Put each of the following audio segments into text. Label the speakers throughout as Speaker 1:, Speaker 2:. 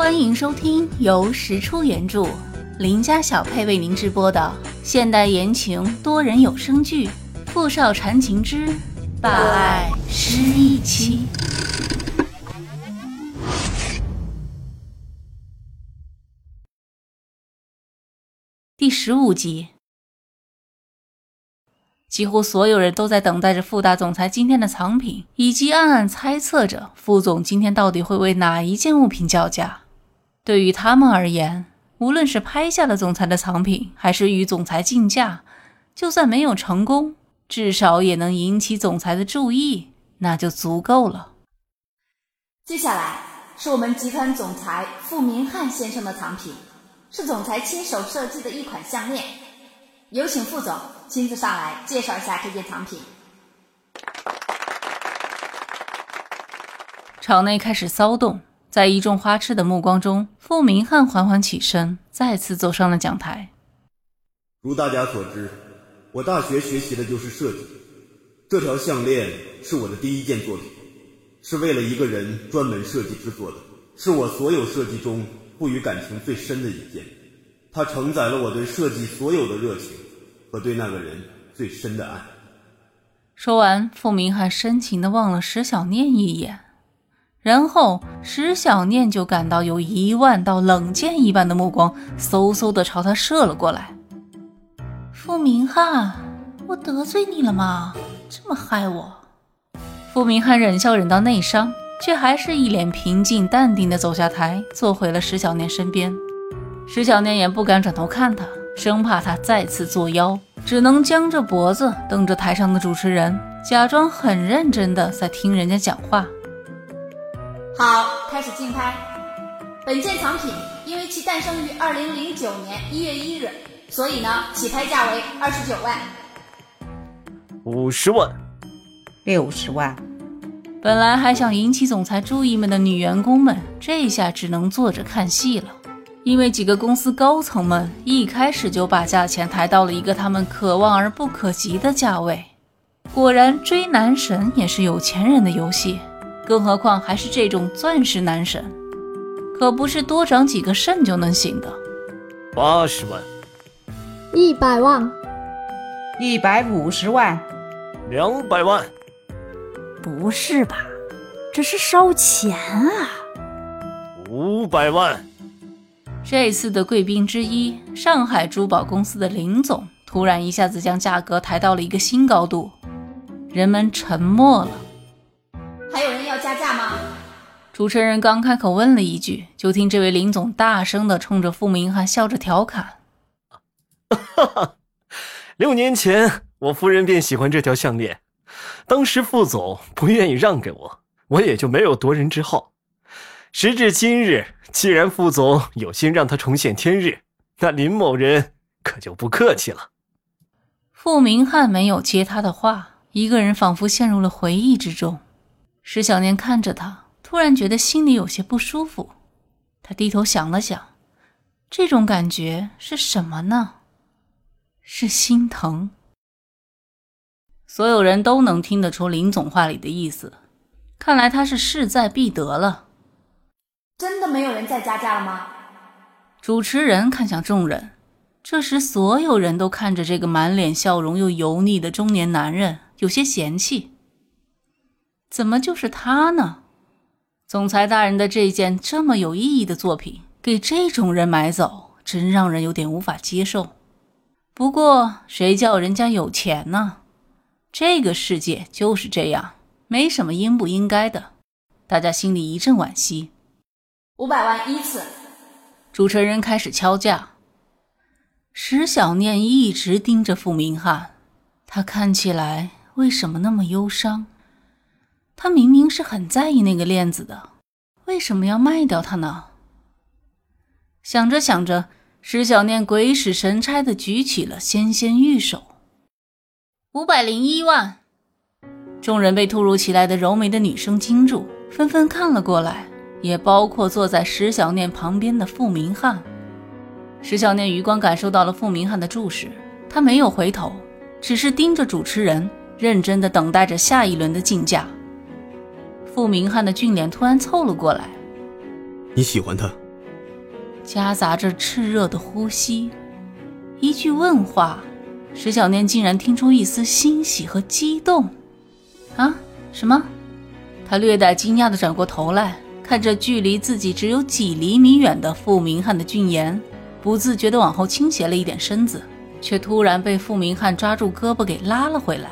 Speaker 1: 欢迎收听由石出原著、林家小配为您直播的现代言情多人有声剧《富少缠情之霸爱失忆妻》第十五集。几乎所有人都在等待着傅大总裁今天的藏品，以及暗暗猜测着傅总今天到底会为哪一件物品叫价。对于他们而言，无论是拍下了总裁的藏品，还是与总裁竞价，就算没有成功，至少也能引起总裁的注意，那就足够了。
Speaker 2: 接下来是我们集团总裁傅明翰先生的藏品，是总裁亲手设计的一款项链。有请副总亲自上来介绍一下这件藏品。
Speaker 1: 场内开始骚动。在一众花痴的目光中，傅明翰缓缓起身，再次走上了讲台。
Speaker 3: 如大家所知，我大学学习的就是设计。这条项链是我的第一件作品，是为了一个人专门设计制作的，是我所有设计中赋予感情最深的一件。它承载了我对设计所有的热情和对那个人最深的爱。
Speaker 1: 说完，傅明翰深情地望了石小念一眼。然后，石小念就感到有一万道冷箭一般的目光嗖嗖的朝他射了过来。傅明翰，我得罪你了吗？这么害我？傅明翰忍笑忍到内伤，却还是一脸平静淡定的走下台，坐回了石小念身边。石小念也不敢转头看他，生怕他再次作妖，只能僵着脖子瞪着台上的主持人，假装很认真的在听人家讲话。
Speaker 2: 好，开始竞拍。本件藏品因为其诞生于二零零九年一月一日，所以呢，起拍价为二十九万。
Speaker 4: 五十万，
Speaker 5: 六十万。
Speaker 1: 本来还想引起总裁注意们的女员工们，这下只能坐着看戏了。因为几个公司高层们一开始就把价钱抬到了一个他们可望而不可及的价位。果然，追男神也是有钱人的游戏。更何况还是这种钻石男神，可不是多长几个肾就能行的。
Speaker 4: 八十万，
Speaker 6: 一百万，
Speaker 5: 一百五十万，
Speaker 4: 两百万。
Speaker 6: 不是吧？这是烧钱啊！
Speaker 4: 五百万。
Speaker 1: 这次的贵宾之一，上海珠宝公司的林总，突然一下子将价格抬到了一个新高度，人们沉默了。
Speaker 2: 要加价吗？
Speaker 1: 主持人刚开口问了一句，就听这位林总大声的冲着傅明翰笑着调侃：“
Speaker 4: 哈哈，六年前我夫人便喜欢这条项链，当时傅总不愿意让给我，我也就没有夺人之好。时至今日，既然傅总有心让他重现天日，那林某人可就不客气了。”
Speaker 1: 傅明翰没有接他的话，一个人仿佛陷入了回忆之中。石小念看着他，突然觉得心里有些不舒服。他低头想了想，这种感觉是什么呢？是心疼。所有人都能听得出林总话里的意思，看来他是势在必得了。
Speaker 2: 真的没有人再加价了吗？
Speaker 1: 主持人看向众人，这时所有人都看着这个满脸笑容又油腻的中年男人，有些嫌弃。怎么就是他呢？总裁大人的这件这么有意义的作品，给这种人买走，真让人有点无法接受。不过谁叫人家有钱呢？这个世界就是这样，没什么应不应该的。大家心里一阵惋惜。
Speaker 2: 五百万一次。
Speaker 1: 主持人开始敲价。石小念一直盯着傅明翰，他看起来为什么那么忧伤？他明明是很在意那个链子的，为什么要卖掉它呢？想着想着，石小念鬼使神差的举起了纤纤玉手，五百零一万。众人被突如其来的柔美的女声惊住，纷纷看了过来，也包括坐在石小念旁边的傅明翰。石小念余光感受到了傅明翰的注视，他没有回头，只是盯着主持人，认真的等待着下一轮的竞价。傅明翰的俊脸突然凑了过来。
Speaker 3: 你喜欢他？
Speaker 1: 夹杂着炽热的呼吸。一句问话，石小念竟然听出一丝欣喜和激动。啊？什么？他略带惊讶的转过头来，看着距离自己只有几厘米远的傅明翰的俊颜，不自觉的往后倾斜了一点身子，却突然被傅明翰抓住胳膊给拉了回来。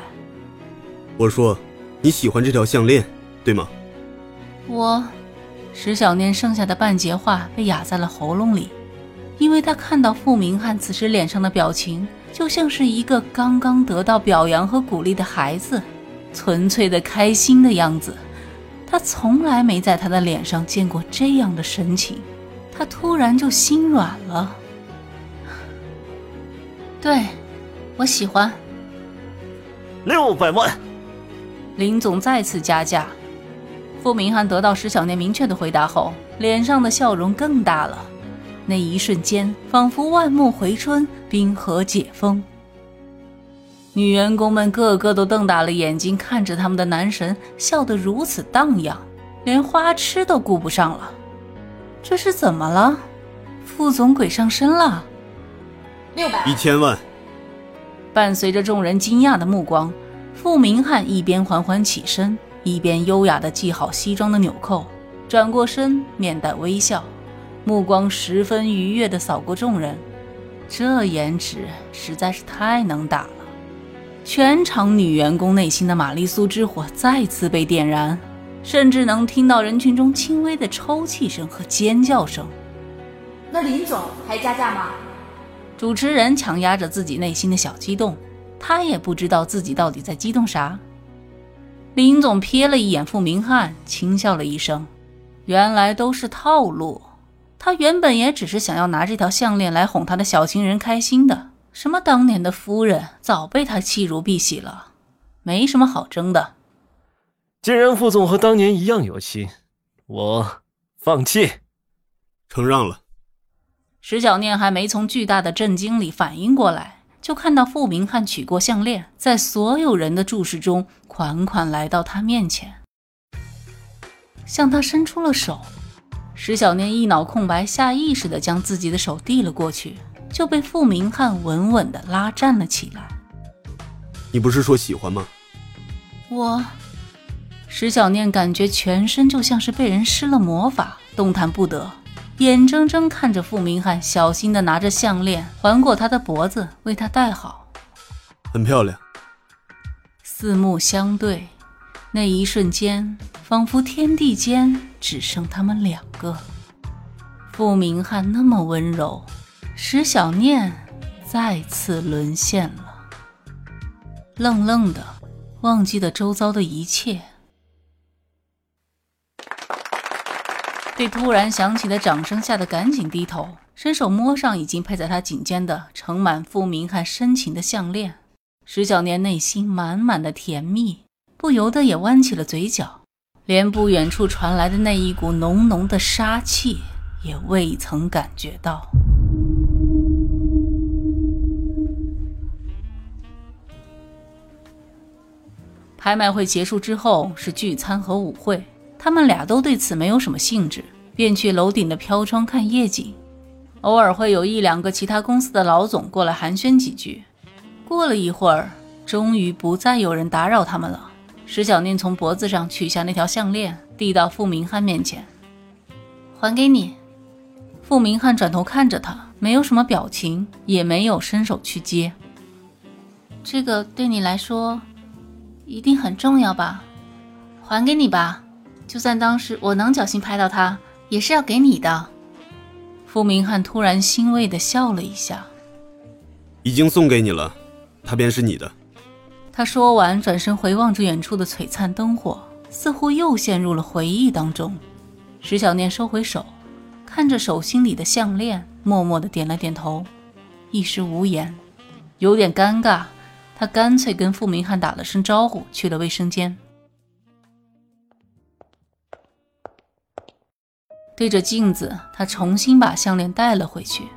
Speaker 3: 我说，你喜欢这条项链，对吗？
Speaker 1: 我，石小念剩下的半截话被哑在了喉咙里，因为他看到傅明翰此时脸上的表情，就像是一个刚刚得到表扬和鼓励的孩子，纯粹的开心的样子。他从来没在他的脸上见过这样的神情，他突然就心软了。对，我喜欢。
Speaker 4: 六百万。
Speaker 1: 林总再次加价。傅明翰得到石小念明确的回答后，脸上的笑容更大了。那一瞬间，仿佛万木回春，冰河解封。女员工们个个都瞪大了眼睛看着他们的男神，笑得如此荡漾，连花痴都顾不上了。这是怎么了？副总鬼上身了？
Speaker 2: 六百
Speaker 3: 一千万。
Speaker 1: 伴随着众人惊讶的目光，傅明翰一边缓缓起身，一边优雅地系好西装的纽扣，转过身，面带微笑，目光十分愉悦地扫过众人。这颜值实在是太能打了。全场女员工内心的玛丽苏之火再次被点燃，甚至能听到人群中轻微的抽泣声和尖叫声。
Speaker 2: 那林总还加价吗？
Speaker 1: 主持人强压着自己内心的小激动，他也不知道自己到底在激动啥。林总瞥了一眼傅明翰，轻笑了一声，原来都是套路。他原本也只是想要拿这条项链来哄他的小情人开心的。什么当年的夫人早被他弃如敝屣了，没什么好争的。
Speaker 4: 既然副总和当年一样有心，我放弃，
Speaker 3: 承让了。
Speaker 1: 石小念还没从巨大的震惊里反应过来，就看到傅明翰取过项链，在所有人的注视中款款来到他面前，向他伸出了手。石小念一脑空白，下意识地将自己的手递了过去。就被傅明翰稳稳地拉站了起来。
Speaker 3: 你不是说喜欢吗？
Speaker 1: 我，石小念感觉全身就像是被人施了魔法，动弹不得，眼睁睁看着傅明翰小心地拿着项链环过他的脖子，为他戴好。
Speaker 3: 很漂亮。
Speaker 1: 四目相对，那一瞬间，仿佛天地间只剩他们两个。傅明翰那么温柔。石小念再次沦陷了，愣愣的，忘记了周遭的一切。被突然响起的掌声吓得赶紧低头，伸手摸上已经配在他颈间的盛满傅明翰深情的项链。石小念内心满满的甜蜜，不由得也弯起了嘴角，连不远处传来的那一股浓浓的杀气也未曾感觉到。拍卖会结束之后是聚餐和舞会，他们俩都对此没有什么兴致，便去楼顶的飘窗看夜景。偶尔会有一两个其他公司的老总过来寒暄几句。过了一会儿，终于不再有人打扰他们了。石小念从脖子上取下那条项链，递到傅明翰面前，还给你。傅明翰转头看着他，没有什么表情，也没有伸手去接。这个对你来说。一定很重要吧，还给你吧。就算当时我能侥幸拍到他，也是要给你的。傅明翰突然欣慰的笑了一下，
Speaker 3: 已经送给你了，它便是你的。
Speaker 1: 他说完，转身回望着远处的璀璨灯火，似乎又陷入了回忆当中。石小念收回手，看着手心里的项链，默默的点了点头，一时无言，有点尴尬。他干脆跟傅明翰打了声招呼，去了卫生间。对着镜子，他重新把项链戴了回去，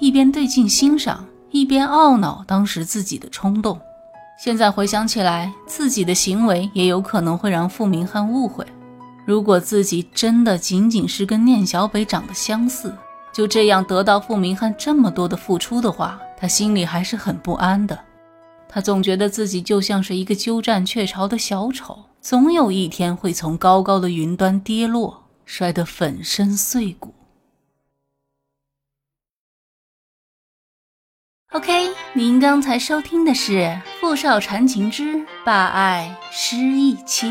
Speaker 1: 一边对镜欣赏，一边懊恼当时自己的冲动。现在回想起来，自己的行为也有可能会让付明汉误会。如果自己真的仅仅是跟念小北长得相似，就这样得到付明汉这么多的付出的话，他心里还是很不安的。他总觉得自己就像是一个鸠占鹊巢的小丑，总有一天会从高高的云端跌落。摔得粉身碎骨。OK，您刚才收听的是《傅少缠情之霸爱失忆妻》。